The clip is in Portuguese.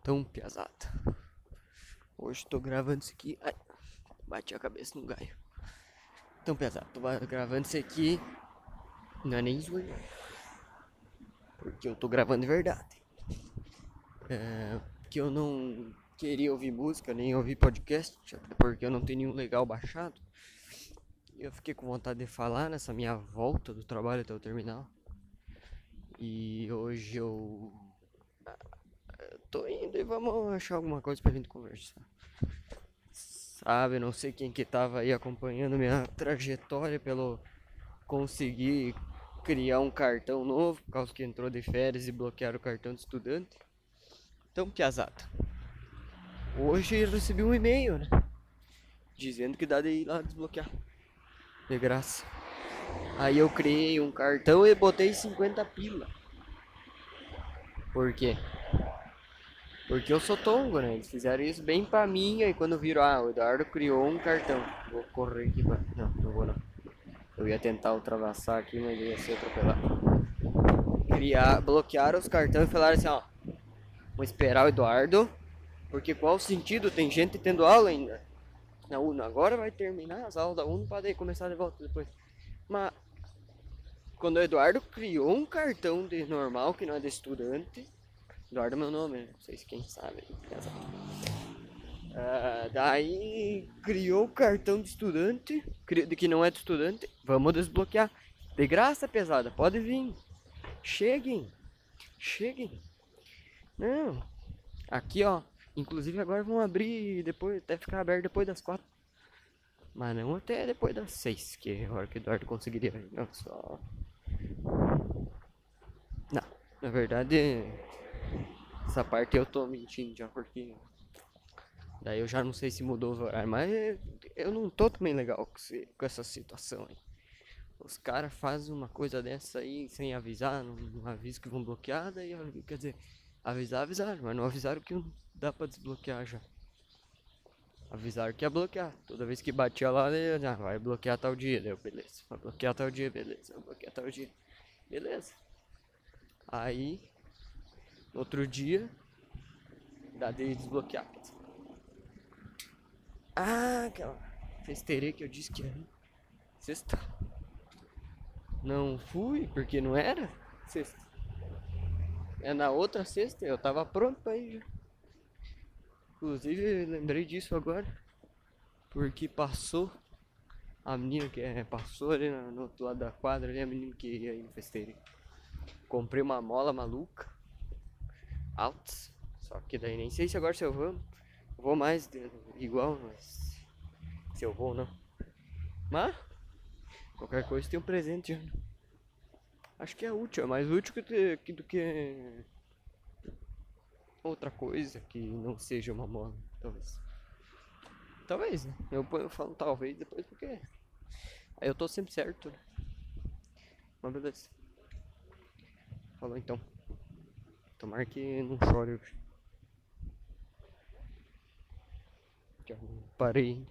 Então, piazada. Hoje tô gravando isso aqui. Ai, bati a cabeça no gaio. Então, pesado, tô gravando isso aqui. Não é nem zoeira. Porque eu tô gravando de verdade. É, que eu não queria ouvir música, nem ouvir podcast, até porque eu não tenho nenhum legal baixado. Eu fiquei com vontade de falar nessa minha volta do trabalho até o terminal. E hoje eu tô indo e vamos achar alguma coisa pra gente conversar. Sabe, não sei quem que tava aí acompanhando minha trajetória pelo conseguir criar um cartão novo, por causa que entrou de férias e bloquearam o cartão de estudante. Então, piazada. Hoje eu recebi um e-mail, né? Dizendo que dá de ir lá desbloquear. De graça. Aí eu criei um cartão e botei 50 pila. Por quê? Porque eu sou tongo, né? Eles fizeram isso bem pra mim, e quando viram, ah, o Eduardo criou um cartão. Vou correr aqui pra... Não, não vou não. Eu ia tentar ultrapassar aqui, mas ia ser atropelado. Criar, bloquearam os cartões e falaram assim, ó. Vou esperar o Eduardo. Porque qual o sentido? Tem gente tendo aula ainda. Na UNO. Agora vai terminar as aulas da UNO para daí começar de volta depois. Mas quando o Eduardo criou um cartão de normal que não é de estudante Eduardo é meu nome, não sei se quem sabe. Uh, daí criou o cartão de estudante, de que não é de estudante. Vamos desbloquear. De graça, pesada, pode vir. Cheguem. Cheguem. Não. Aqui, ó. Inclusive agora vão abrir depois, até ficar aberto depois das quatro. Mas não até depois das seis, que é a hora que o Eduardo conseguiria. Não, só. Não, na verdade. Essa parte eu tô mentindo já, porque. Daí eu já não sei se mudou os horários, mas eu não tô também legal com, essa situação aí. Os caras fazem uma coisa dessa aí sem avisar, não, não avisam que vão bloquear, daí quer dizer, avisar, avisaram, mas não avisaram que dá pra desbloquear já. Avisaram que ia bloquear. Toda vez que batia lá, já vai bloquear tal dia, beleza. Vai bloquear tal dia, beleza. Vai bloquear tal dia. Beleza. Aí Outro dia, dá de desbloquear. Ah, aquela festeirei que eu disse que era sexta. Não fui, porque não era sexta. É na outra sexta, eu tava pronto pra ir já. Inclusive, lembrei disso agora. Porque passou a menina que é, passou ali no, outro lado da quadra, ali, a menina que ia no festeirei. Comprei uma mola maluca altos. Só que daí nem sei se agora se eu vou. vou mais igual, mas. Se eu vou ou não. Mas. Qualquer coisa tem um presente. Acho que é útil, é mais útil que, que, do que. Outra coisa que não seja uma mola, talvez. Talvez, né? Eu, eu falo talvez depois porque. Aí eu tô sempre certo, né? Mas beleza. Falou então. Tomara que não chore hoje. Já parei.